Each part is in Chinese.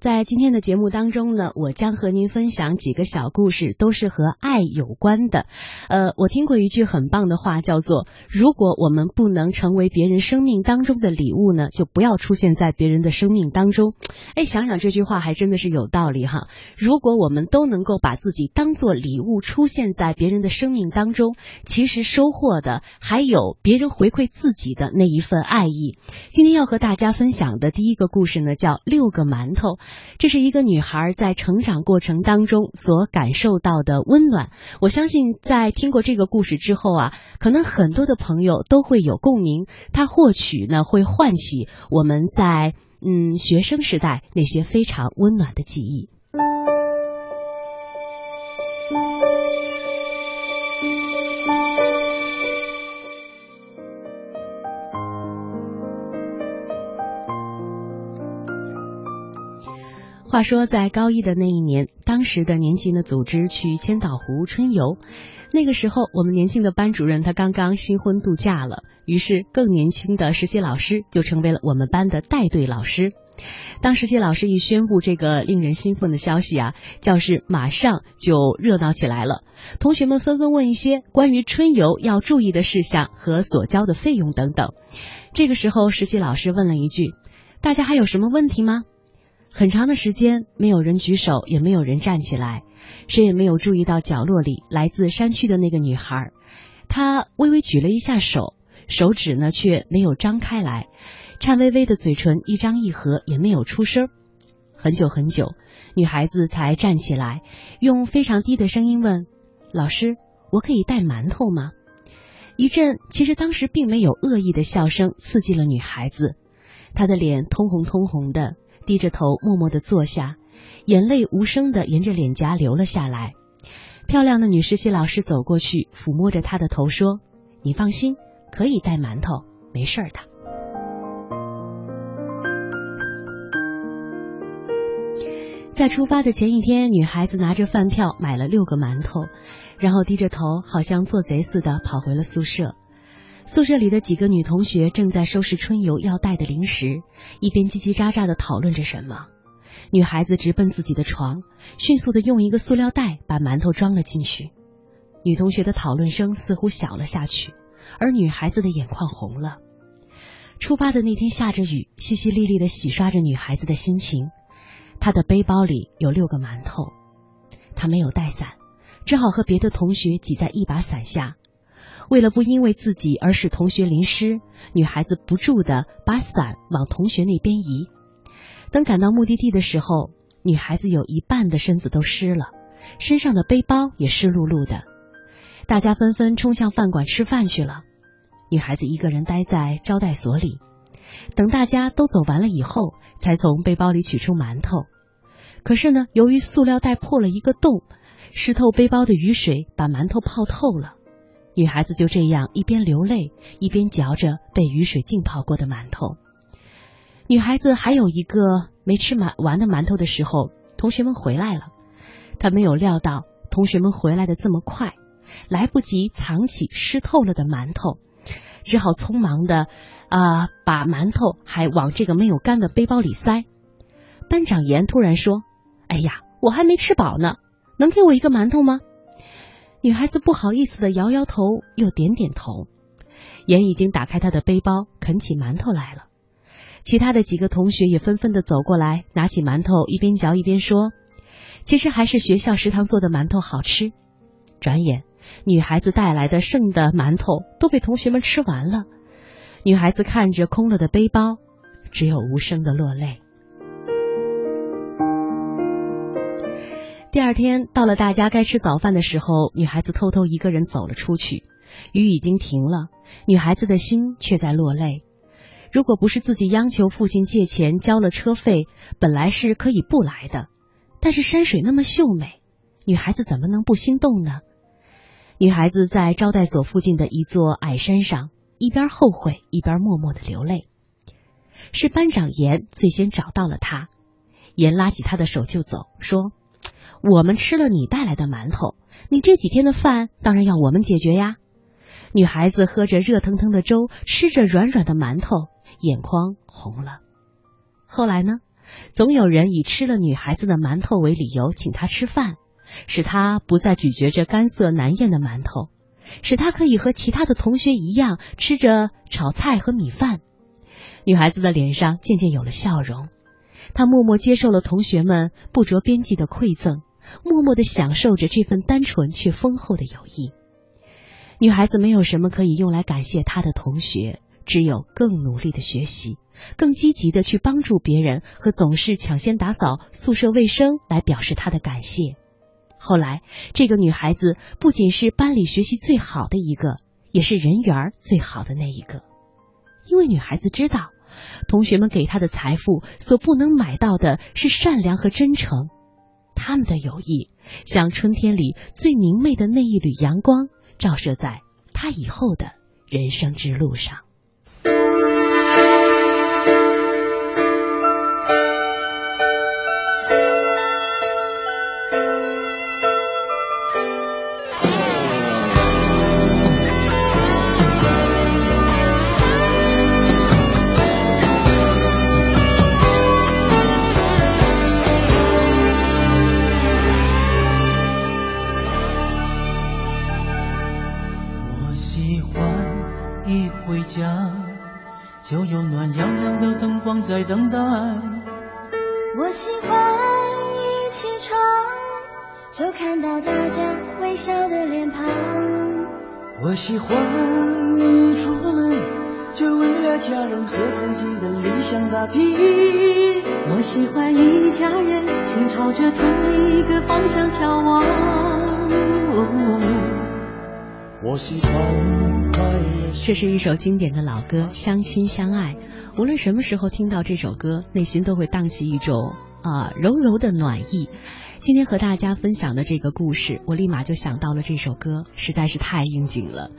在今天的节目当中呢，我将和您分享几个小故事，都是和爱有关的。呃，我听过一句很棒的话，叫做“如果我们不能成为别人生命当中的礼物呢，就不要出现在别人的生命当中。”哎，想想这句话还真的是有道理哈。如果我们都能够把自己当做礼物出现在别人的生命当中，其实收获的还有别人回馈自己的那一份爱意。今天要和大家分享的第一个故事呢，叫《六个馒头》。这是一个女孩在成长过程当中所感受到的温暖。我相信，在听过这个故事之后啊，可能很多的朋友都会有共鸣。它或许呢，会唤起我们在嗯学生时代那些非常温暖的记忆。话说，在高一的那一年，当时的年轻的组织去千岛湖春游。那个时候，我们年轻的班主任他刚刚新婚度假了，于是更年轻的实习老师就成为了我们班的带队老师。当实习老师一宣布这个令人兴奋的消息啊，教室马上就热闹起来了。同学们纷纷问一些关于春游要注意的事项和所交的费用等等。这个时候，实习老师问了一句：“大家还有什么问题吗？”很长的时间，没有人举手，也没有人站起来，谁也没有注意到角落里来自山区的那个女孩。她微微举了一下手，手指呢却没有张开来，颤巍巍的嘴唇一张一合，也没有出声。很久很久，女孩子才站起来，用非常低的声音问：“老师，我可以带馒头吗？”一阵其实当时并没有恶意的笑声刺激了女孩子，她的脸通红通红的。低着头，默默的坐下，眼泪无声的沿着脸颊流了下来。漂亮的女实习老师走过去，抚摸着她的头说：“你放心，可以带馒头，没事的。”在出发的前一天，女孩子拿着饭票买了六个馒头，然后低着头，好像做贼似的跑回了宿舍。宿舍里的几个女同学正在收拾春游要带的零食，一边叽叽喳喳的讨论着什么。女孩子直奔自己的床，迅速的用一个塑料袋把馒头装了进去。女同学的讨论声似乎小了下去，而女孩子的眼眶红了。出发的那天下着雨，淅淅沥沥的洗刷着女孩子的心情。她的背包里有六个馒头，她没有带伞，只好和别的同学挤在一把伞下。为了不因为自己而使同学淋湿，女孩子不住的把伞往同学那边移。等赶到目的地的时候，女孩子有一半的身子都湿了，身上的背包也湿漉漉的。大家纷纷冲向饭馆吃饭去了，女孩子一个人待在招待所里。等大家都走完了以后，才从背包里取出馒头。可是呢，由于塑料袋破了一个洞，湿透背包的雨水把馒头泡透了。女孩子就这样一边流泪，一边嚼着被雨水浸泡过的馒头。女孩子还有一个没吃满完的馒头的时候，同学们回来了。她没有料到同学们回来的这么快，来不及藏起湿透了的馒头，只好匆忙的啊把馒头还往这个没有干的背包里塞。班长严突然说：“哎呀，我还没吃饱呢，能给我一个馒头吗？”女孩子不好意思的摇摇头，又点点头。严已经打开他的背包，啃起馒头来了。其他的几个同学也纷纷的走过来，拿起馒头，一边嚼一边说：“其实还是学校食堂做的馒头好吃。”转眼，女孩子带来的剩的馒头都被同学们吃完了。女孩子看着空了的背包，只有无声的落泪。第二天到了，大家该吃早饭的时候，女孩子偷偷一个人走了出去。雨已经停了，女孩子的心却在落泪。如果不是自己央求父亲借钱交了车费，本来是可以不来的。但是山水那么秀美，女孩子怎么能不心动呢？女孩子在招待所附近的一座矮山上，一边后悔一边默默的流泪。是班长严最先找到了她，严拉起她的手就走，说。我们吃了你带来的馒头，你这几天的饭当然要我们解决呀。女孩子喝着热腾腾的粥，吃着软软的馒头，眼眶红了。后来呢，总有人以吃了女孩子的馒头为理由请她吃饭，使她不再咀嚼着干涩难咽的馒头，使她可以和其他的同学一样吃着炒菜和米饭。女孩子的脸上渐渐有了笑容，她默默接受了同学们不着边际的馈赠，默默的享受着这份单纯却丰厚的友谊。女孩子没有什么可以用来感谢她的同学，只有更努力的学习，更积极的去帮助别人，和总是抢先打扫宿舍卫生来表示她的感谢。后来，这个女孩子不仅是班里学习最好的一个，也是人缘最好的那一个，因为女孩子知道，同学们给她的财富所不能买到的是善良和真诚，他们的友谊像春天里最明媚的那一缕阳光。照射在他以后的人生之路上。在等待。我喜欢一起床就看到大家微笑的脸庞。我喜欢一出门就为了家人和自己的理想打拼。我喜欢一家人心朝着同一个方向眺望。这是一首经典的老歌《相亲相爱》。无论什么时候听到这首歌，内心都会荡起一种啊柔柔的暖意。今天和大家分享的这个故事，我立马就想到了这首歌，实在是太应景了。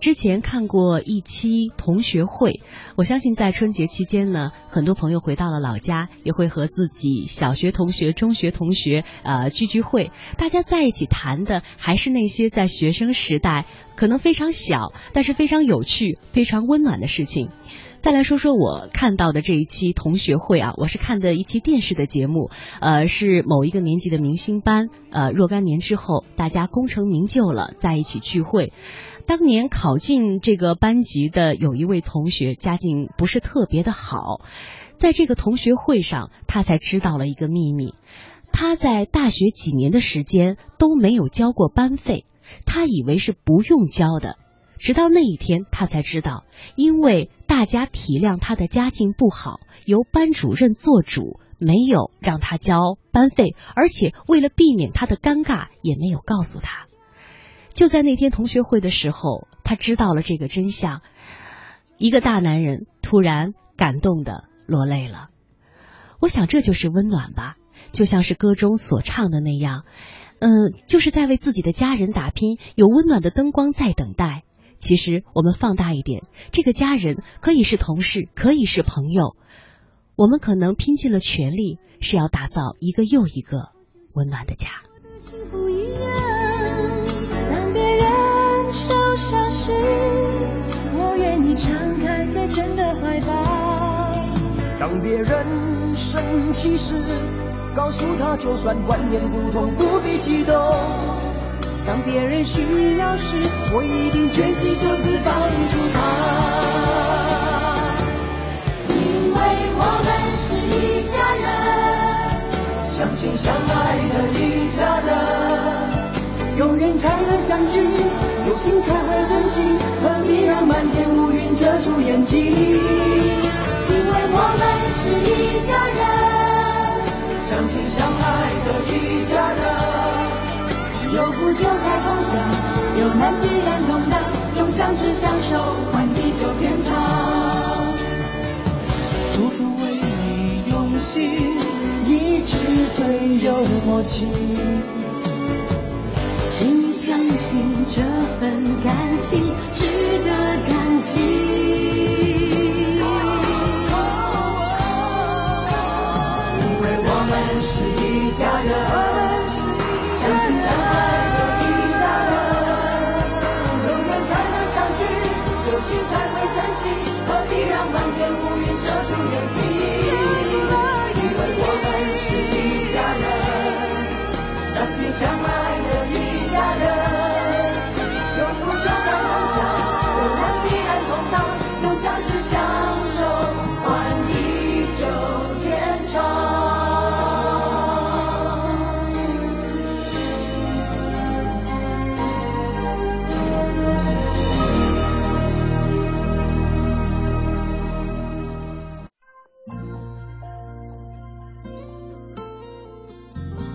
之前看过一期同学会，我相信在春节期间呢，很多朋友回到了老家，也会和自己小学同学、中学同学呃聚聚会，大家在一起谈的还是那些在学生时代可能非常小，但是非常有趣、非常温暖的事情。再来说说我看到的这一期同学会啊，我是看的一期电视的节目，呃，是某一个年级的明星班，呃，若干年之后大家功成名就了，在一起聚会。当年考进这个班级的有一位同学，家境不是特别的好，在这个同学会上，他才知道了一个秘密，他在大学几年的时间都没有交过班费，他以为是不用交的。直到那一天，他才知道，因为大家体谅他的家境不好，由班主任做主，没有让他交班费，而且为了避免他的尴尬，也没有告诉他。就在那天同学会的时候，他知道了这个真相，一个大男人突然感动的落泪了。我想这就是温暖吧，就像是歌中所唱的那样，嗯，就是在为自己的家人打拼，有温暖的灯光在等待。其实，我们放大一点，这个家人可以是同事，可以是朋友。我们可能拼尽了全力，是要打造一个又一个温暖的家。当别人受伤时，我愿意敞开最真的怀抱。当别人生气时，告诉他就算万年不痛，不必激动。当别人需要时，我一定卷起袖子帮助他。因为我们是一家人，相亲相爱的一家人。有缘才能相聚，有心才会珍惜，何必让满天乌云遮住眼睛？因为我们是一家人，相亲相爱的一家人。有苦就该分享，有难必然同当，用相知相守换地久天长。处处为你用心，一直最有默契。请相信这份感情值得感激。因为我们是一家人。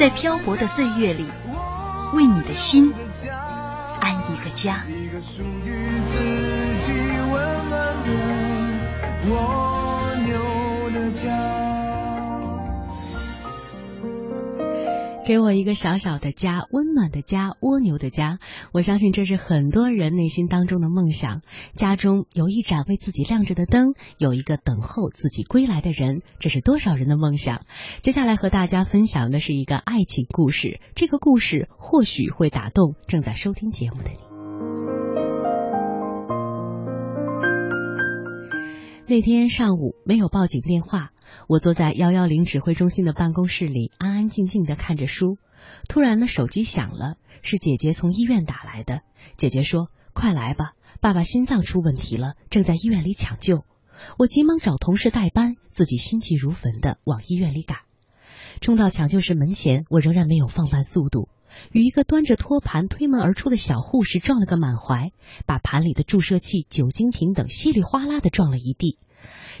在漂泊的岁月里，为你的心安一个家。一个属于自己温暖的给我一个小小的家，温暖的家，蜗牛的家。我相信这是很多人内心当中的梦想。家中有一盏为自己亮着的灯，有一个等候自己归来的人，这是多少人的梦想？接下来和大家分享的是一个爱情故事，这个故事或许会打动正在收听节目的你。那天上午没有报警电话。我坐在幺幺零指挥中心的办公室里，安安静静的看着书。突然呢，手机响了，是姐姐从医院打来的。姐姐说：“快来吧，爸爸心脏出问题了，正在医院里抢救。”我急忙找同事代班，自己心急如焚的往医院里赶。冲到抢救室门前，我仍然没有放慢速度，与一个端着托盘推门而出的小护士撞了个满怀，把盘里的注射器、酒精瓶等稀里哗啦的撞了一地。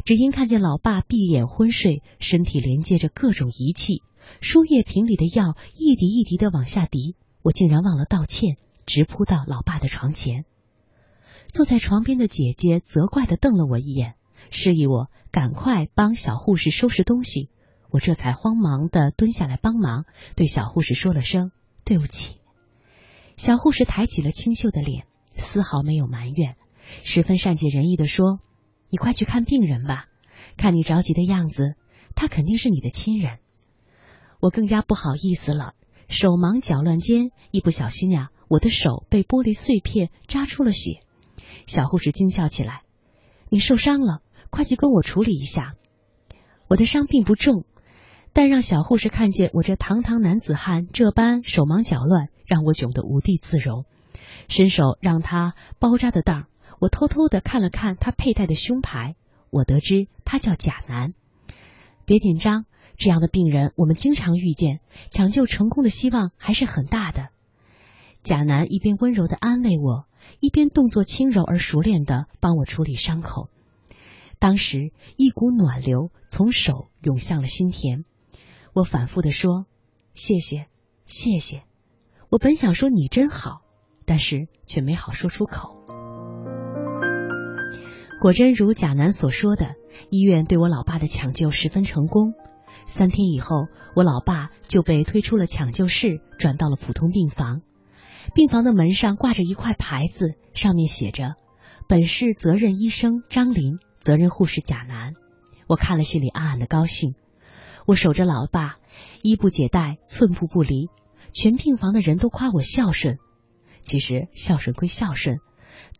只因看见老爸闭眼昏睡，身体连接着各种仪器，输液瓶里的药一滴一滴的往下滴，我竟然忘了道歉，直扑到老爸的床前。坐在床边的姐姐责怪的瞪了我一眼，示意我赶快帮小护士收拾东西。我这才慌忙的蹲下来帮忙，对小护士说了声对不起。小护士抬起了清秀的脸，丝毫没有埋怨，十分善解人意的说。你快去看病人吧，看你着急的样子，他肯定是你的亲人。我更加不好意思了，手忙脚乱间，一不小心呀，我的手被玻璃碎片扎出了血。小护士惊叫起来：“你受伤了，快去跟我处理一下。”我的伤并不重，但让小护士看见我这堂堂男子汉这般手忙脚乱，让我窘得无地自容。伸手让他包扎的当。我偷偷的看了看他佩戴的胸牌，我得知他叫贾楠。别紧张，这样的病人我们经常遇见，抢救成功的希望还是很大的。贾楠一边温柔的安慰我，一边动作轻柔而熟练的帮我处理伤口。当时一股暖流从手涌向了心田，我反复的说：“谢谢，谢谢。”我本想说你真好，但是却没好说出口。果真如贾楠所说的，医院对我老爸的抢救十分成功。三天以后，我老爸就被推出了抢救室，转到了普通病房。病房的门上挂着一块牌子，上面写着：“本市责任医生张林，责任护士贾楠。”我看了，心里暗暗的高兴。我守着老爸，衣不解带，寸步不离。全病房的人都夸我孝顺。其实孝顺归孝顺。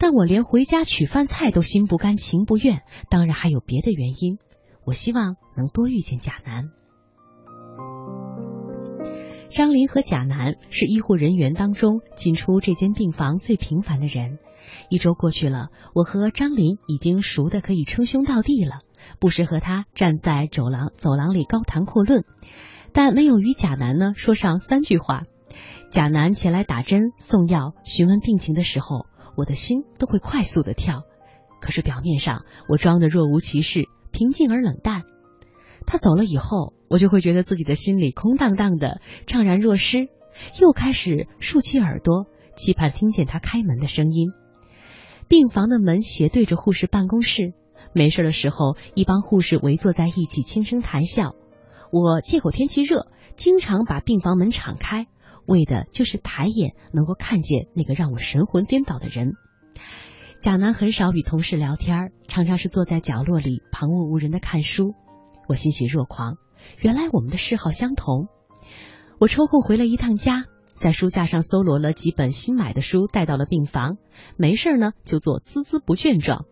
但我连回家取饭菜都心不甘情不愿，当然还有别的原因。我希望能多遇见贾楠。张林和贾楠是医护人员当中进出这间病房最频繁的人。一周过去了，我和张林已经熟的可以称兄道弟了，不时和他站在走廊走廊里高谈阔论，但没有与贾楠呢说上三句话。贾楠前来打针、送药、询问病情的时候。我的心都会快速的跳，可是表面上我装的若无其事，平静而冷淡。他走了以后，我就会觉得自己的心里空荡荡的，怅然若失，又开始竖起耳朵，期盼听见他开门的声音。病房的门斜对着护士办公室，没事的时候，一帮护士围坐在一起轻声谈笑。我借口天气热，经常把病房门敞开，为的就是抬眼能够看见那个让我神魂颠倒的人。贾楠很少与同事聊天，常常是坐在角落里旁若无人的看书。我欣喜若狂，原来我们的嗜好相同。我抽空回了一趟家，在书架上搜罗了几本新买的书，带到了病房。没事呢，就做孜孜不倦状。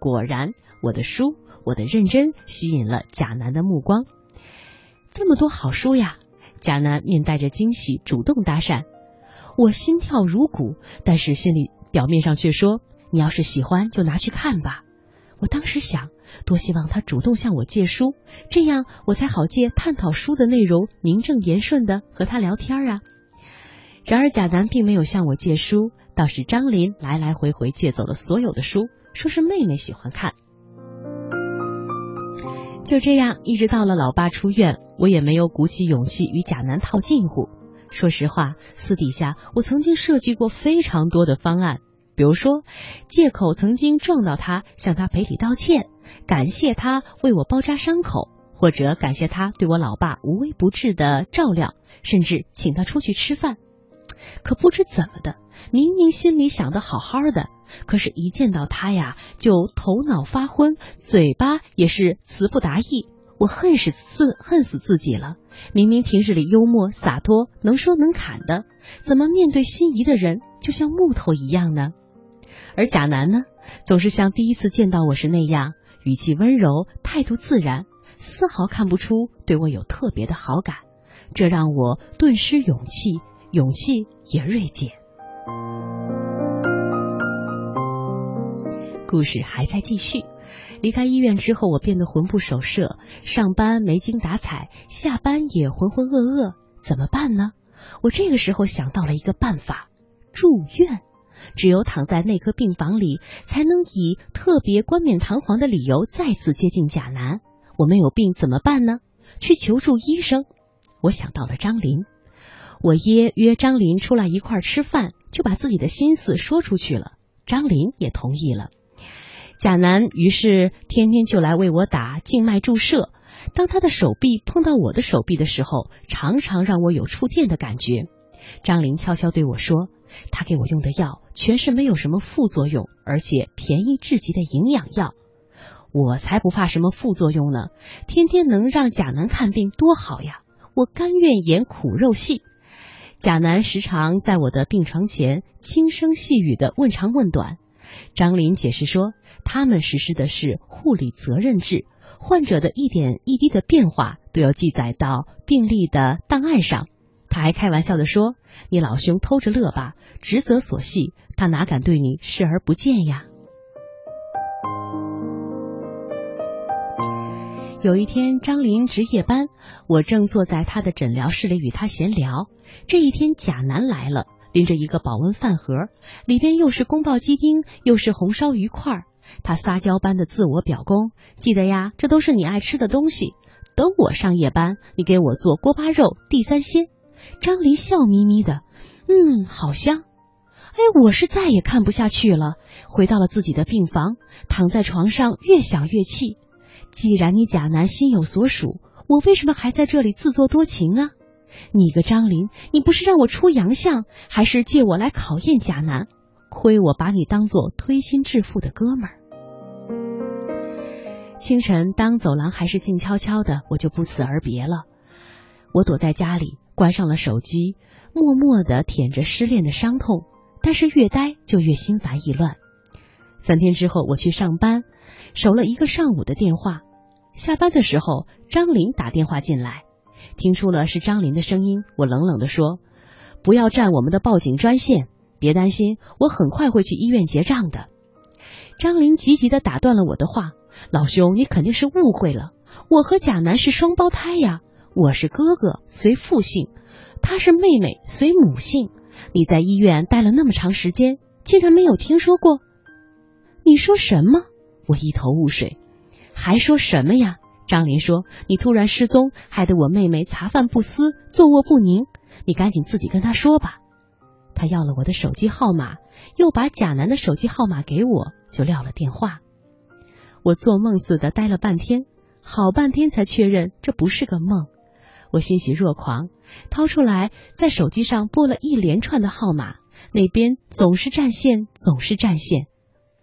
果然，我的书，我的认真，吸引了贾楠的目光。这么多好书呀！贾楠面带着惊喜，主动搭讪。我心跳如鼓，但是心里表面上却说：“你要是喜欢，就拿去看吧。”我当时想，多希望他主动向我借书，这样我才好借探讨书的内容，名正言顺的和他聊天啊。然而贾楠并没有向我借书，倒是张林来来回回借走了所有的书，说是妹妹喜欢看。就这样，一直到了老爸出院，我也没有鼓起勇气与贾楠套近乎。说实话，私底下我曾经设计过非常多的方案。比如说，借口曾经撞到他，向他赔礼道歉，感谢他为我包扎伤口，或者感谢他对我老爸无微不至的照料，甚至请他出去吃饭。可不知怎么的，明明心里想的好好的，可是一见到他呀，就头脑发昏，嘴巴也是词不达意。我恨死自恨死自己了！明明平日里幽默洒脱，能说能侃的，怎么面对心仪的人就像木头一样呢？而贾楠呢，总是像第一次见到我时那样，语气温柔，态度自然，丝毫看不出对我有特别的好感，这让我顿失勇气，勇气也锐减。故事还在继续。离开医院之后，我变得魂不守舍，上班没精打采，下班也浑浑噩噩，怎么办呢？我这个时候想到了一个办法：住院。只有躺在内科病房里，才能以特别冠冕堂皇的理由再次接近贾楠。我没有病怎么办呢？去求助医生。我想到了张林，我约约张林出来一块吃饭，就把自己的心思说出去了。张林也同意了。贾楠于是天天就来为我打静脉注射。当他的手臂碰到我的手臂的时候，常常让我有触电的感觉。张林悄悄对我说。他给我用的药全是没有什么副作用，而且便宜至极的营养药。我才不怕什么副作用呢！天天能让贾楠看病多好呀！我甘愿演苦肉戏。贾楠时常在我的病床前轻声细语的问长问短。张林解释说，他们实施的是护理责任制，患者的一点一滴的变化都要记载到病历的档案上。他还开玩笑的说。你老兄偷着乐吧，职责所系，他哪敢对你视而不见呀？有一天，张林值夜班，我正坐在他的诊疗室里与他闲聊。这一天，贾楠来了，拎着一个保温饭盒，里边又是宫保鸡丁，又是红烧鱼块。他撒娇般的自我表功，记得呀，这都是你爱吃的东西。等我上夜班，你给我做锅巴肉、地三鲜。张林笑眯眯的，嗯，好香。哎，我是再也看不下去了，回到了自己的病房，躺在床上越想越气。既然你贾楠心有所属，我为什么还在这里自作多情啊？你个张林，你不是让我出洋相，还是借我来考验贾楠？亏我把你当做推心置腹的哥们儿。清晨，当走廊还是静悄悄的，我就不辞而别了。我躲在家里。关上了手机，默默的舔着失恋的伤痛，但是越待就越心烦意乱。三天之后，我去上班，守了一个上午的电话。下班的时候，张林打电话进来，听出了是张林的声音，我冷冷的说：“不要占我们的报警专线，别担心，我很快会去医院结账的。”张林急急的打断了我的话：“老兄，你肯定是误会了，我和贾楠是双胞胎呀。”我是哥哥，随父姓；她是妹妹，随母姓。你在医院待了那么长时间，竟然没有听说过？你说什么？我一头雾水。还说什么呀？张林说：“你突然失踪，害得我妹妹茶饭不思，坐卧不宁。你赶紧自己跟她说吧。”他要了我的手机号码，又把贾楠的手机号码给我，就撂了电话。我做梦似的待了半天，好半天才确认这不是个梦。我欣喜若狂，掏出来在手机上拨了一连串的号码，那边总是占线，总是占线。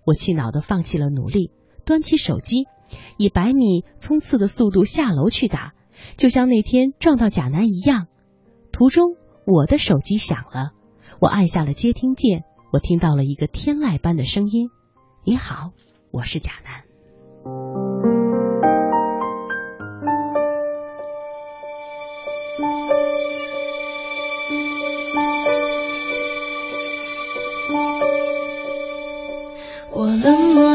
我气恼的放弃了努力，端起手机，以百米冲刺的速度下楼去打，就像那天撞到贾南一样。途中，我的手机响了，我按下了接听键，我听到了一个天籁般的声音：“你好，我是贾南。”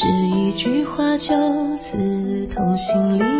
只一句话就刺痛心里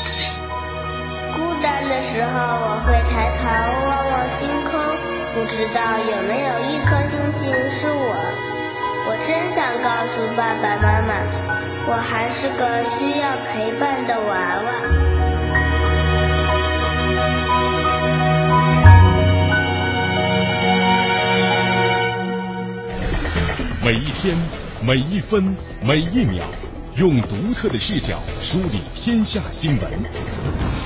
孤单的时候，我会抬头望望星空，不知道有没有一颗星星是我。我真想告诉爸爸妈妈，我还是个需要陪伴的娃娃。每一天，每一分，每一秒。用独特的视角梳理天下新闻，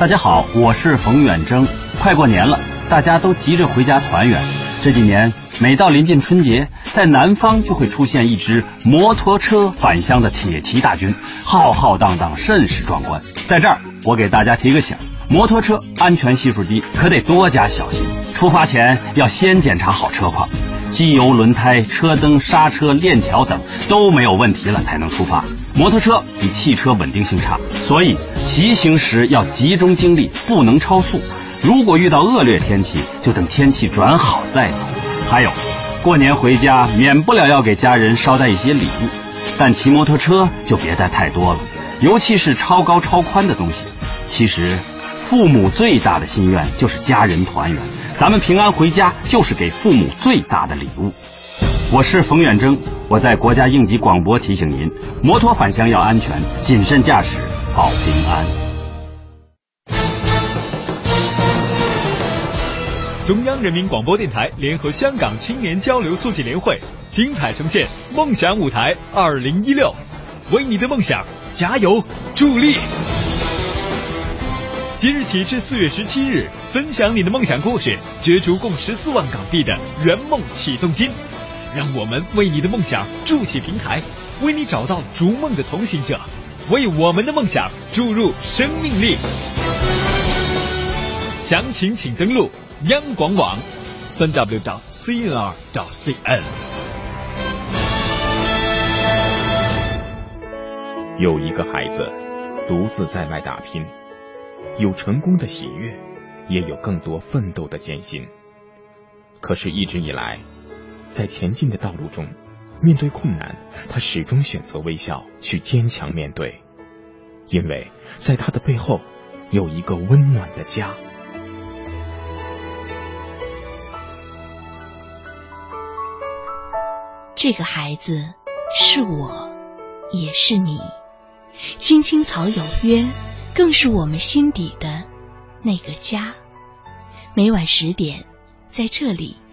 大家好，我是冯远征。快过年了，大家都急着回家团圆。这几年，每到临近春节，在南方就会出现一支摩托车返乡的铁骑大军，浩浩荡荡，甚是壮观。在这儿，我给大家提个醒：摩托车安全系数低，可得多加小心。出发前要先检查好车况，机油、轮胎、车灯、刹车、链条等都没有问题了才能出发。摩托车比汽车稳定性差，所以骑行时要集中精力，不能超速。如果遇到恶劣天气，就等天气转好再走。还有，过年回家免不了要给家人捎带一些礼物，但骑摩托车就别带太多了，尤其是超高超宽的东西。其实，父母最大的心愿就是家人团圆，咱们平安回家就是给父母最大的礼物。我是冯远征，我在国家应急广播提醒您：摩托返乡要安全，谨慎驾驶保平安。中央人民广播电台联合香港青年交流促进联会精彩呈现《梦想舞台二零一六》，为你的梦想加油助力。即日起至四月十七日，分享你的梦想故事，角逐共十四万港币的圆梦启动金。让我们为你的梦想筑起平台，为你找到逐梦的同行者，为我们的梦想注入生命力。详情请登录央广网，三 w 点 cnr 点 cn。有一个孩子独自在外打拼，有成功的喜悦，也有更多奋斗的艰辛。可是，一直以来。在前进的道路中，面对困难，他始终选择微笑，去坚强面对，因为在他的背后有一个温暖的家。这个孩子是我，也是你。青青草有约，更是我们心底的那个家。每晚十点，在这里。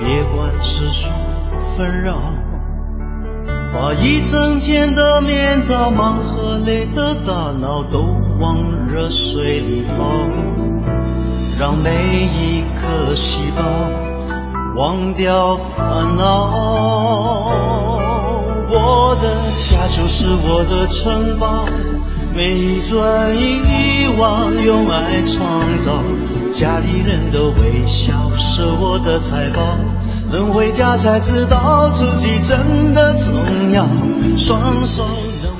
别管世俗纷扰，把一整天的面罩、忙和累的大脑都往热水里泡，让每一颗细胞忘掉烦恼。我的。家就是我的城堡，每一砖一瓦，用爱创造，家里人的微笑是我的财宝。能回家才知道自己真的重要。双手。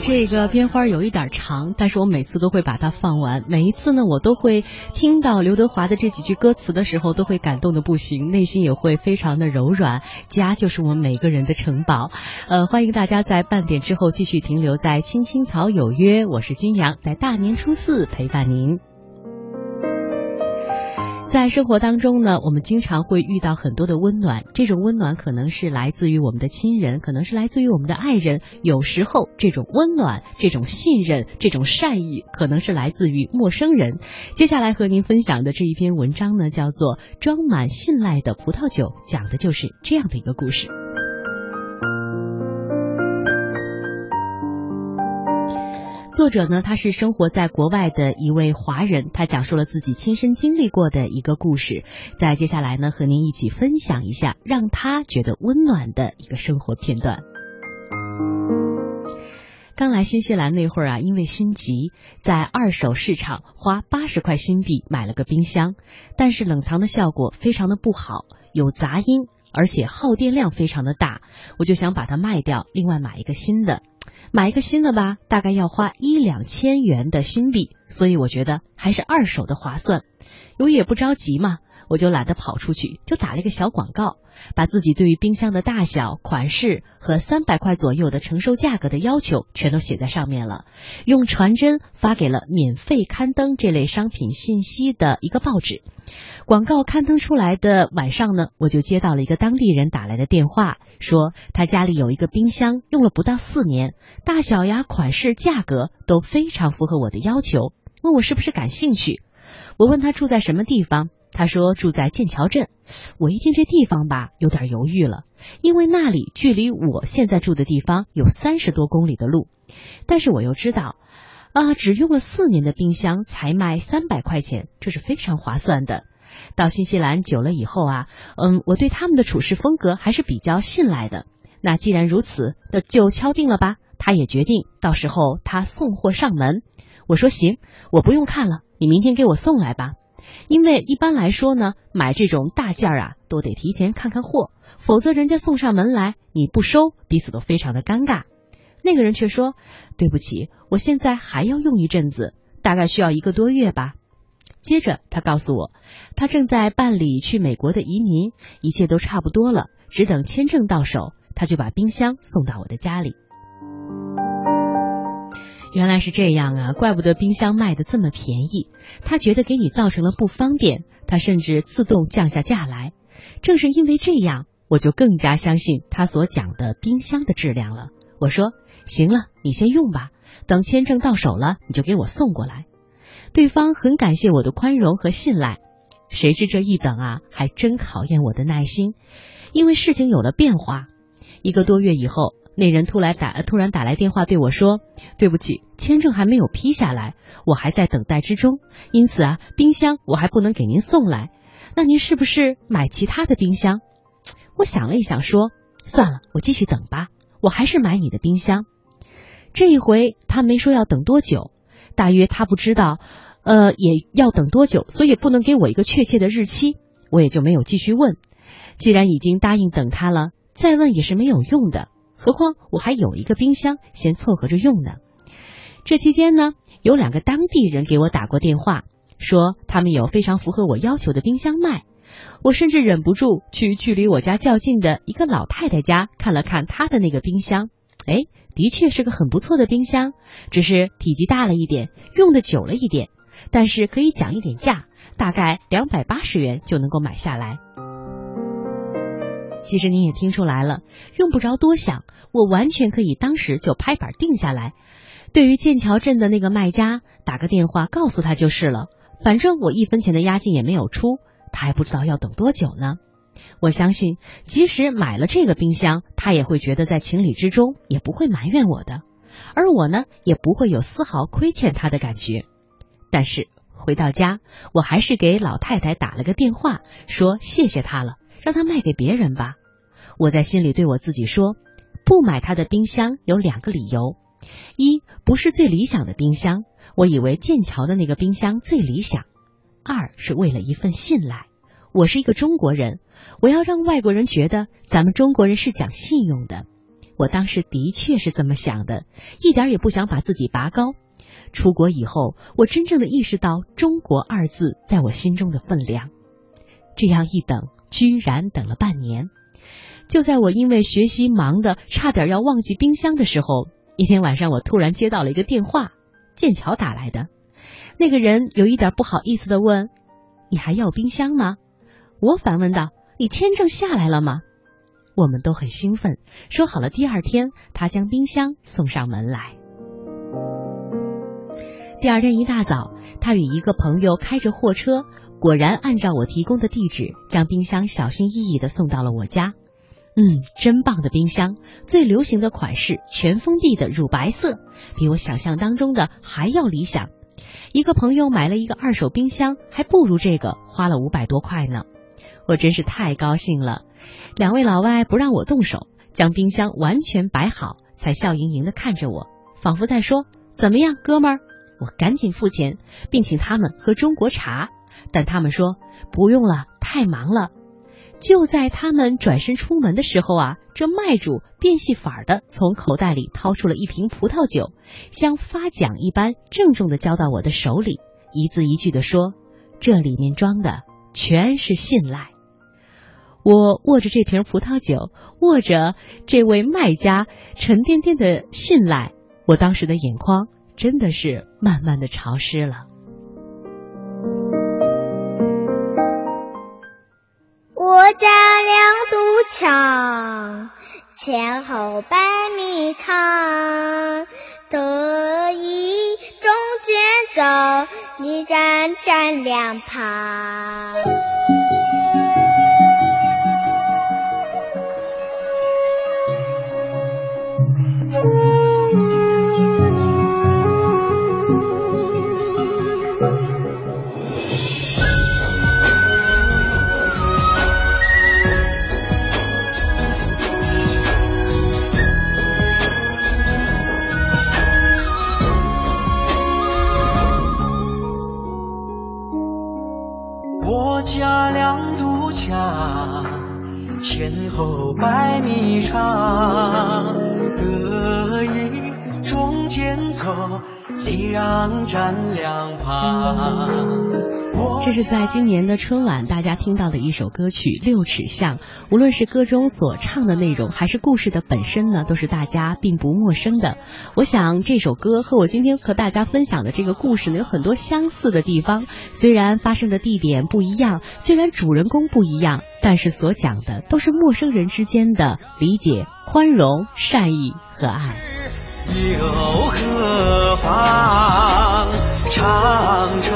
这个编花有一点长，但是我每次都会把它放完。每一次呢，我都会听到刘德华的这几句歌词的时候，都会感动的不行，内心也会非常的柔软。家就是我们每个人的城堡。呃，欢迎大家在半点之后继续停留在青青草有约，我是君阳，在大年初四陪伴您。在生活当中呢，我们经常会遇到很多的温暖，这种温暖可能是来自于我们的亲人，可能是来自于我们的爱人。有时候，这种温暖、这种信任、这种善意，可能是来自于陌生人。接下来和您分享的这一篇文章呢，叫做《装满信赖的葡萄酒》，讲的就是这样的一个故事。作者呢，他是生活在国外的一位华人，他讲述了自己亲身经历过的一个故事，在接下来呢，和您一起分享一下让他觉得温暖的一个生活片段。刚来新西兰那会儿啊，因为心急，在二手市场花八十块新币买了个冰箱，但是冷藏的效果非常的不好，有杂音，而且耗电量非常的大，我就想把它卖掉，另外买一个新的。买一个新的吧，大概要花一两千元的新币，所以我觉得还是二手的划算。由于也不着急嘛，我就懒得跑出去，就打了一个小广告，把自己对于冰箱的大小、款式和三百块左右的承受价格的要求全都写在上面了，用传真发给了免费刊登这类商品信息的一个报纸。广告刊登出来的晚上呢，我就接到了一个当地人打来的电话，说他家里有一个冰箱，用了不到四年，大小呀、款式、价格都非常符合我的要求，问我是不是感兴趣。我问他住在什么地方，他说住在剑桥镇。我一听这地方吧，有点犹豫了，因为那里距离我现在住的地方有三十多公里的路，但是我又知道，啊，只用了四年的冰箱才卖三百块钱，这是非常划算的。到新西兰久了以后啊，嗯，我对他们的处事风格还是比较信赖的。那既然如此，那就敲定了吧。他也决定到时候他送货上门。我说行，我不用看了，你明天给我送来吧。因为一般来说呢，买这种大件儿啊，都得提前看看货，否则人家送上门来你不收，彼此都非常的尴尬。那个人却说：“对不起，我现在还要用一阵子，大概需要一个多月吧。”接着，他告诉我，他正在办理去美国的移民，一切都差不多了，只等签证到手，他就把冰箱送到我的家里。原来是这样啊，怪不得冰箱卖的这么便宜。他觉得给你造成了不方便，他甚至自动降下价来。正是因为这样，我就更加相信他所讲的冰箱的质量了。我说：“行了，你先用吧，等签证到手了，你就给我送过来。”对方很感谢我的宽容和信赖，谁知这一等啊，还真考验我的耐心。因为事情有了变化，一个多月以后，那人突来打突然打来电话对我说：“对不起，签证还没有批下来，我还在等待之中，因此啊，冰箱我还不能给您送来。那您是不是买其他的冰箱？”我想了一想，说：“算了，我继续等吧，我还是买你的冰箱。”这一回他没说要等多久，大约他不知道。呃，也要等多久，所以不能给我一个确切的日期，我也就没有继续问。既然已经答应等他了，再问也是没有用的。何况我还有一个冰箱，先凑合着用呢。这期间呢，有两个当地人给我打过电话，说他们有非常符合我要求的冰箱卖。我甚至忍不住去距离我家较近的一个老太太家看了看她的那个冰箱，哎，的确是个很不错的冰箱，只是体积大了一点，用的久了一点。但是可以讲一点价，大概两百八十元就能够买下来。其实您也听出来了，用不着多想，我完全可以当时就拍板定下来。对于剑桥镇的那个卖家，打个电话告诉他就是了。反正我一分钱的押金也没有出，他还不知道要等多久呢。我相信，即使买了这个冰箱，他也会觉得在情理之中，也不会埋怨我的。而我呢，也不会有丝毫亏欠他的感觉。但是回到家，我还是给老太太打了个电话，说谢谢她了，让他卖给别人吧。我在心里对我自己说，不买他的冰箱有两个理由：一不是最理想的冰箱，我以为剑桥的那个冰箱最理想；二是为了一份信赖。我是一个中国人，我要让外国人觉得咱们中国人是讲信用的。我当时的确是这么想的，一点也不想把自己拔高。出国以后，我真正的意识到“中国”二字在我心中的分量。这样一等，居然等了半年。就在我因为学习忙的差点要忘记冰箱的时候，一天晚上我突然接到了一个电话，剑桥打来的。那个人有一点不好意思的问：“你还要冰箱吗？”我反问道：“你签证下来了吗？”我们都很兴奋，说好了第二天他将冰箱送上门来。第二天一大早，他与一个朋友开着货车，果然按照我提供的地址，将冰箱小心翼翼地送到了我家。嗯，真棒的冰箱，最流行的款式，全封闭的乳白色，比我想象当中的还要理想。一个朋友买了一个二手冰箱，还不如这个花了五百多块呢。我真是太高兴了。两位老外不让我动手，将冰箱完全摆好，才笑盈盈的看着我，仿佛在说：“怎么样，哥们儿？”我赶紧付钱，并请他们喝中国茶，但他们说不用了，太忙了。就在他们转身出门的时候啊，这卖主变戏法儿的从口袋里掏出了一瓶葡萄酒，像发奖一般郑重的交到我的手里，一字一句的说：“这里面装的全是信赖。”我握着这瓶葡萄酒，握着这位卖家沉甸甸的信赖，我当时的眼眶真的是慢慢的潮湿了。家两堵墙，前后百米长，得意中间走，你站站两旁。百米长，得意中间走，礼让站两旁。这是在今年的春晚大家听到的一首歌曲《六尺巷》，无论是歌中所唱的内容，还是故事的本身呢，都是大家并不陌生的。我想这首歌和我今天和大家分享的这个故事呢，有很多相似的地方。虽然发生的地点不一样，虽然主人公不一样，但是所讲的都是陌生人之间的理解、宽容、善意和爱。又何妨？长城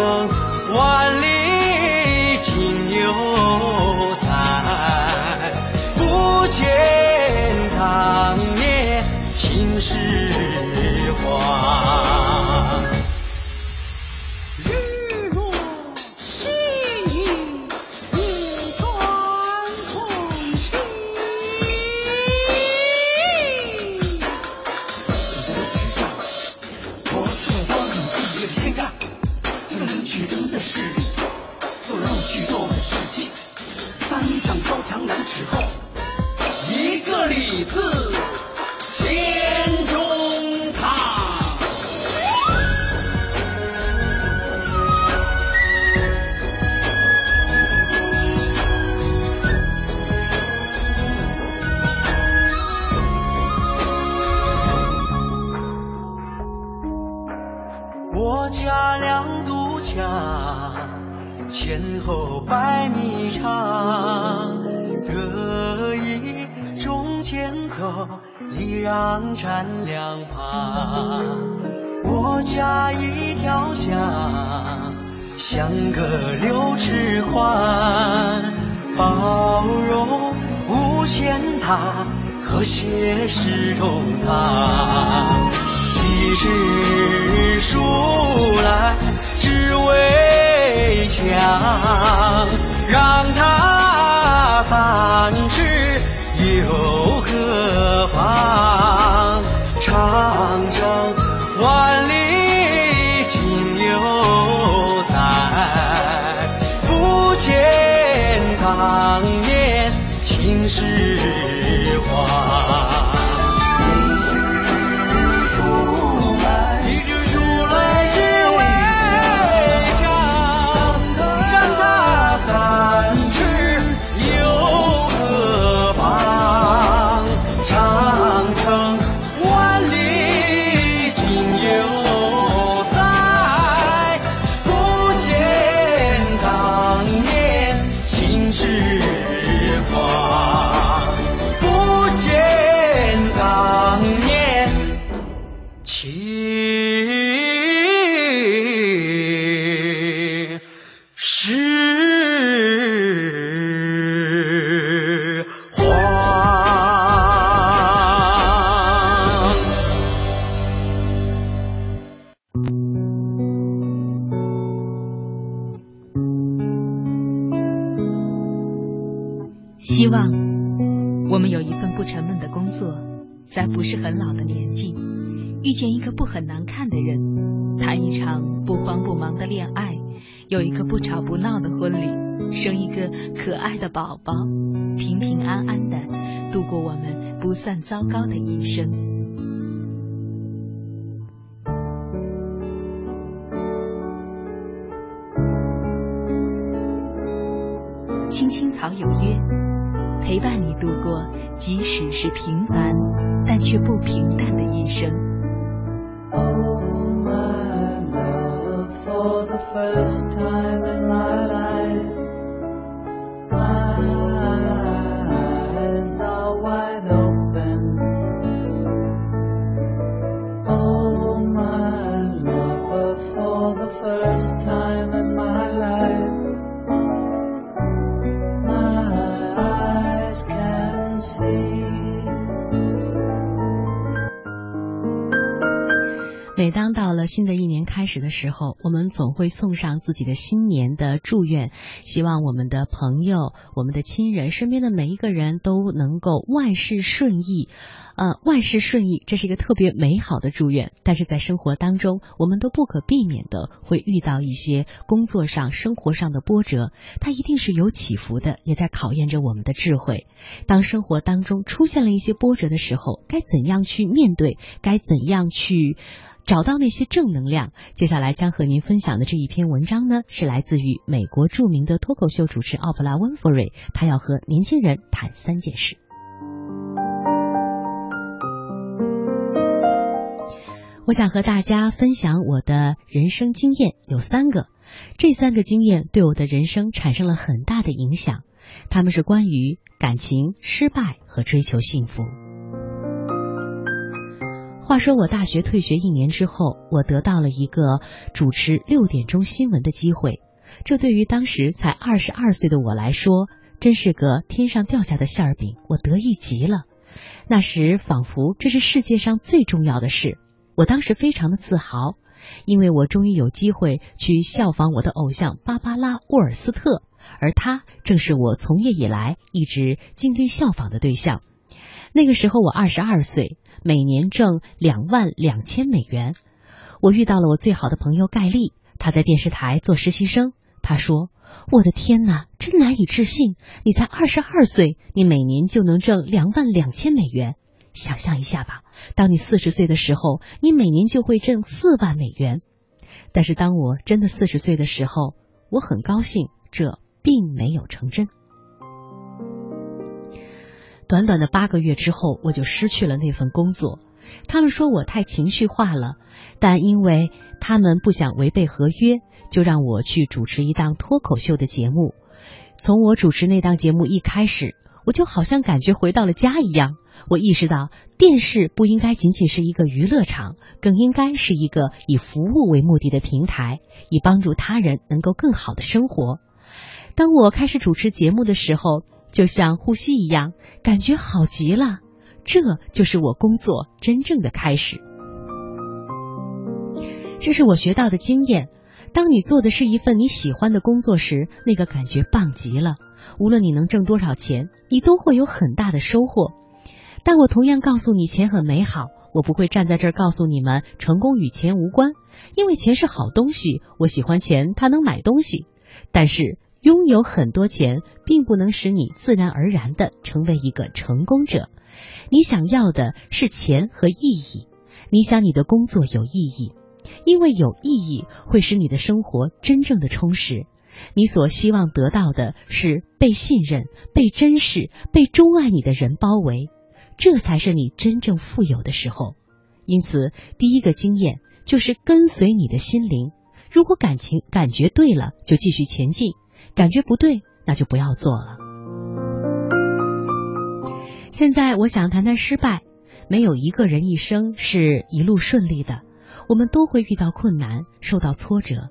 百米长。得意中前走，礼让站两旁。我家一条巷，像隔六尺宽，包容无限大，和谐是中藏。一枝树来。强，让他三尺又何妨？可爱的宝宝，平平安安的度过我们不算糟糕的一生。青青草有约，陪伴你度过，即使是平凡，但却不平淡的一生。for the first 的时候，我们总会送上自己的新年的祝愿，希望我们的朋友、我们的亲人、身边的每一个人都能够万事顺意。呃，万事顺意，这是一个特别美好的祝愿。但是在生活当中，我们都不可避免的会遇到一些工作上、生活上的波折，它一定是有起伏的，也在考验着我们的智慧。当生活当中出现了一些波折的时候，该怎样去面对？该怎样去？找到那些正能量。接下来将和您分享的这一篇文章呢，是来自于美国著名的脱口秀主持奥普拉·温弗瑞，他要和年轻人谈三件事。我想和大家分享我的人生经验，有三个，这三个经验对我的人生产生了很大的影响，他们是关于感情、失败和追求幸福。话说，我大学退学一年之后，我得到了一个主持六点钟新闻的机会。这对于当时才二十二岁的我来说，真是个天上掉下的馅儿饼，我得意极了。那时仿佛这是世界上最重要的事，我当时非常的自豪，因为我终于有机会去效仿我的偶像芭芭拉·沃尔斯特，而他正是我从业以来一直尽力效仿的对象。那个时候我二十二岁。每年挣两万两千美元，我遇到了我最好的朋友盖利，他在电视台做实习生。他说：“我的天哪，真难以置信！你才二十二岁，你每年就能挣两万两千美元。想象一下吧，当你四十岁的时候，你每年就会挣四万美元。但是当我真的四十岁的时候，我很高兴，这并没有成真。”短短的八个月之后，我就失去了那份工作。他们说我太情绪化了，但因为他们不想违背合约，就让我去主持一档脱口秀的节目。从我主持那档节目一开始，我就好像感觉回到了家一样。我意识到，电视不应该仅仅是一个娱乐场，更应该是一个以服务为目的的平台，以帮助他人能够更好的生活。当我开始主持节目的时候。就像呼吸一样，感觉好极了。这就是我工作真正的开始。这是我学到的经验。当你做的是一份你喜欢的工作时，那个感觉棒极了。无论你能挣多少钱，你都会有很大的收获。但我同样告诉你，钱很美好。我不会站在这儿告诉你们，成功与钱无关，因为钱是好东西。我喜欢钱，它能买东西。但是。拥有很多钱，并不能使你自然而然的成为一个成功者。你想要的是钱和意义。你想你的工作有意义，因为有意义会使你的生活真正的充实。你所希望得到的是被信任、被珍视、被钟爱你的人包围，这才是你真正富有的时候。因此，第一个经验就是跟随你的心灵。如果感情感觉对了，就继续前进。感觉不对，那就不要做了。现在我想谈谈失败。没有一个人一生是一路顺利的，我们都会遇到困难，受到挫折。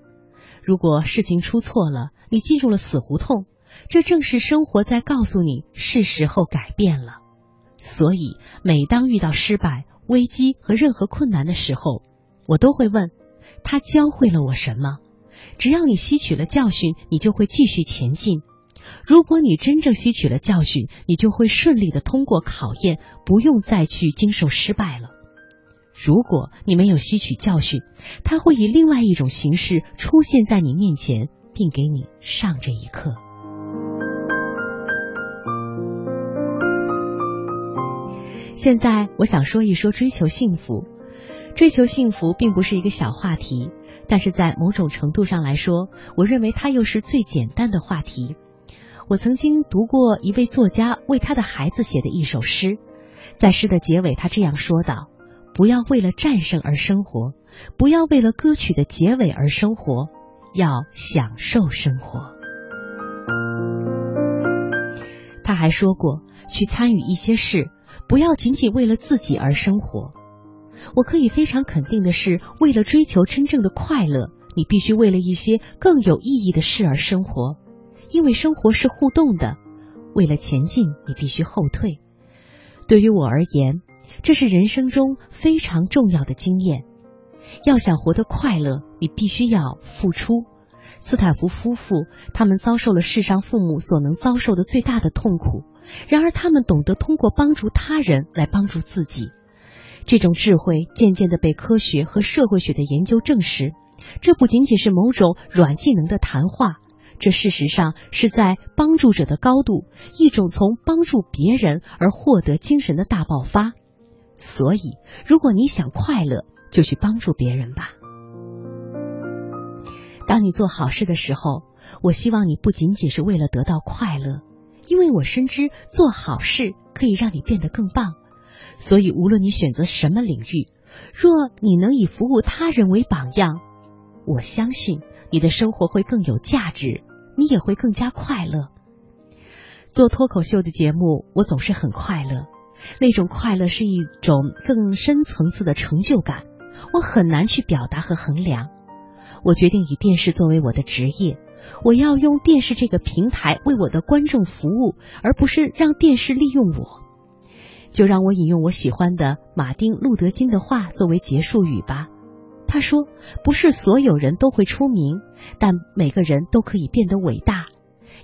如果事情出错了，你进入了死胡同，这正是生活在告诉你是时候改变了。所以，每当遇到失败、危机和任何困难的时候，我都会问：他教会了我什么？只要你吸取了教训，你就会继续前进。如果你真正吸取了教训，你就会顺利的通过考验，不用再去经受失败了。如果你没有吸取教训，它会以另外一种形式出现在你面前，并给你上这一课。现在我想说一说追求幸福。追求幸福并不是一个小话题，但是在某种程度上来说，我认为它又是最简单的话题。我曾经读过一位作家为他的孩子写的一首诗，在诗的结尾，他这样说道：“不要为了战胜而生活，不要为了歌曲的结尾而生活，要享受生活。”他还说过，去参与一些事，不要仅仅为了自己而生活。我可以非常肯定的是，为了追求真正的快乐，你必须为了一些更有意义的事而生活，因为生活是互动的。为了前进，你必须后退。对于我而言，这是人生中非常重要的经验。要想活得快乐，你必须要付出。斯坦福夫妇他们遭受了世上父母所能遭受的最大的痛苦，然而他们懂得通过帮助他人来帮助自己。这种智慧渐渐的被科学和社会学的研究证实，这不仅仅是某种软技能的谈话，这事实上是在帮助者的高度，一种从帮助别人而获得精神的大爆发。所以，如果你想快乐，就去帮助别人吧。当你做好事的时候，我希望你不仅仅是为了得到快乐，因为我深知做好事可以让你变得更棒。所以，无论你选择什么领域，若你能以服务他人为榜样，我相信你的生活会更有价值，你也会更加快乐。做脱口秀的节目，我总是很快乐，那种快乐是一种更深层次的成就感，我很难去表达和衡量。我决定以电视作为我的职业，我要用电视这个平台为我的观众服务，而不是让电视利用我。就让我引用我喜欢的马丁·路德·金的话作为结束语吧。他说：“不是所有人都会出名，但每个人都可以变得伟大，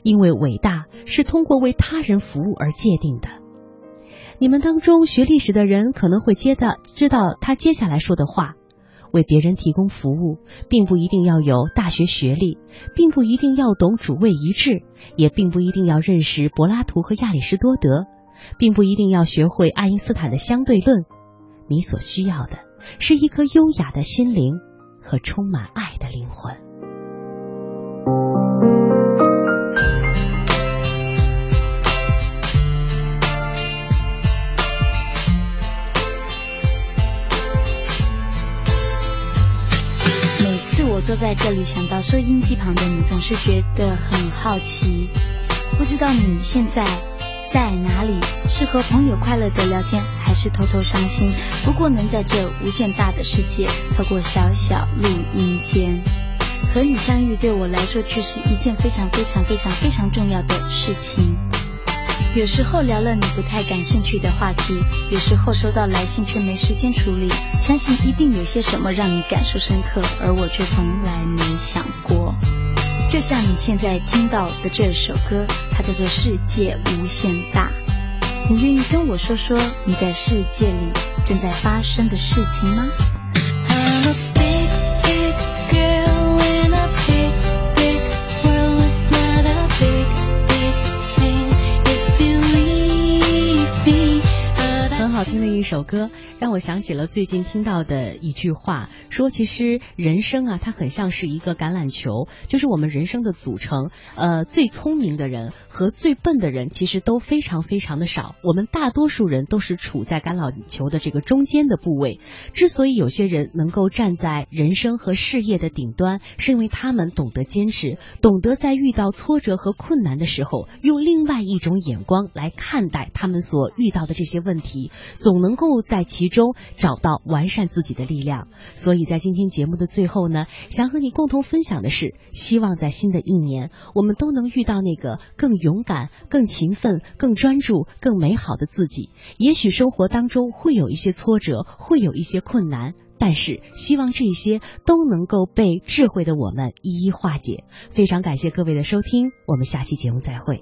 因为伟大是通过为他人服务而界定的。”你们当中学历史的人可能会接到知道他接下来说的话：为别人提供服务，并不一定要有大学学历，并不一定要懂主谓一致，也并不一定要认识柏拉图和亚里士多德。并不一定要学会爱因斯坦的相对论，你所需要的是一颗优雅的心灵和充满爱的灵魂。每次我坐在这里，想到收音机旁的你，总是觉得很好奇，不知道你现在。在哪里？是和朋友快乐的聊天，还是偷偷伤心？不过能在这无限大的世界，透过小小录音间和你相遇，对我来说却是一件非常非常非常非常重要的事情。有时候聊了你不太感兴趣的话题，有时候收到来信却没时间处理。相信一定有些什么让你感受深刻，而我却从来没想过。就像你现在听到的这首歌，它叫做《世界无限大》。你愿意跟我说说你在世界里正在发生的事情吗？首歌，让我想起了最近听到的一句话，说其实人生啊，它很像是一个橄榄球，就是我们人生的组成。呃，最聪明的人和最笨的人其实都非常非常的少，我们大多数人都是处在橄榄球的这个中间的部位。之所以有些人能够站在人生和事业的顶端，是因为他们懂得坚持，懂得在遇到挫折和困难的时候，用另外一种眼光来看待他们所遇到的这些问题。总能能。够在其中找到完善自己的力量。所以在今天节目的最后呢，想和你共同分享的是，希望在新的一年，我们都能遇到那个更勇敢、更勤奋、更专注、更美好的自己。也许生活当中会有一些挫折，会有一些困难。但是，希望这些都能够被智慧的我们一一化解。非常感谢各位的收听，我们下期节目再会。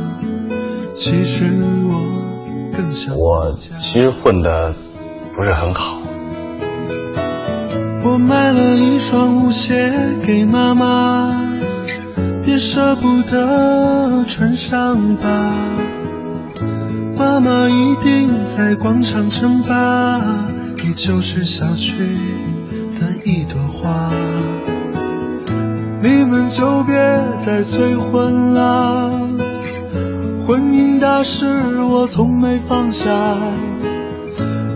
其实我更想我其实混的不是很好。我买了一双舞鞋给妈妈，别舍不得穿上吧。妈妈一定在广场称霸，你就是小区的一朵花。你们就别再催婚了。婚姻大事我从没放下，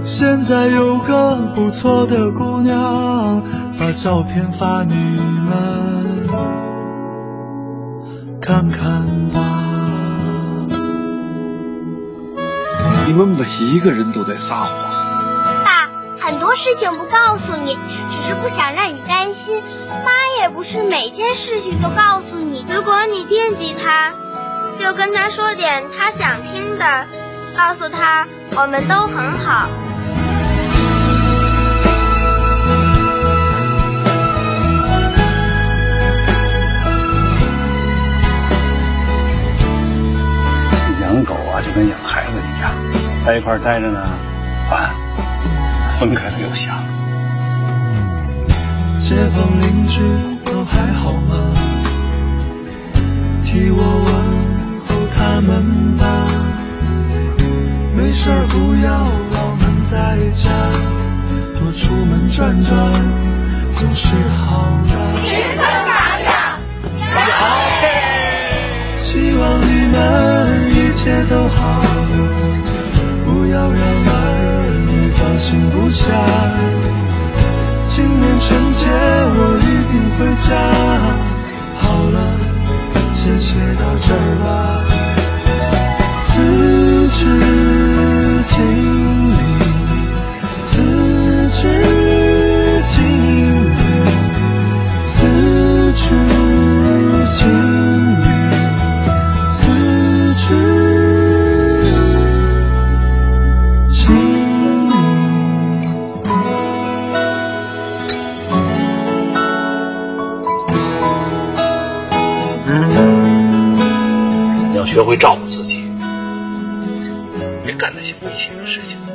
现在有个不错的姑娘，把照片发你们看看吧。你们每一个人都在撒谎。爸，很多事情不告诉你，只是不想让你担心。妈也不是每件事情都告诉你，如果你惦记他。就跟他说点他想听的，告诉他我们都很好。养狗啊，就跟养孩子一样，在一块待着呢，烦；分开了又想。街坊邻居都还好吗？替我没事不要老闷在家，多出门转转总是好的。青春榜样，好！希望你们一切都好，不要让儿女放心不下。今年春节我一定回家。好了，先写到这儿吧。此致心里此去一。些危险的事情。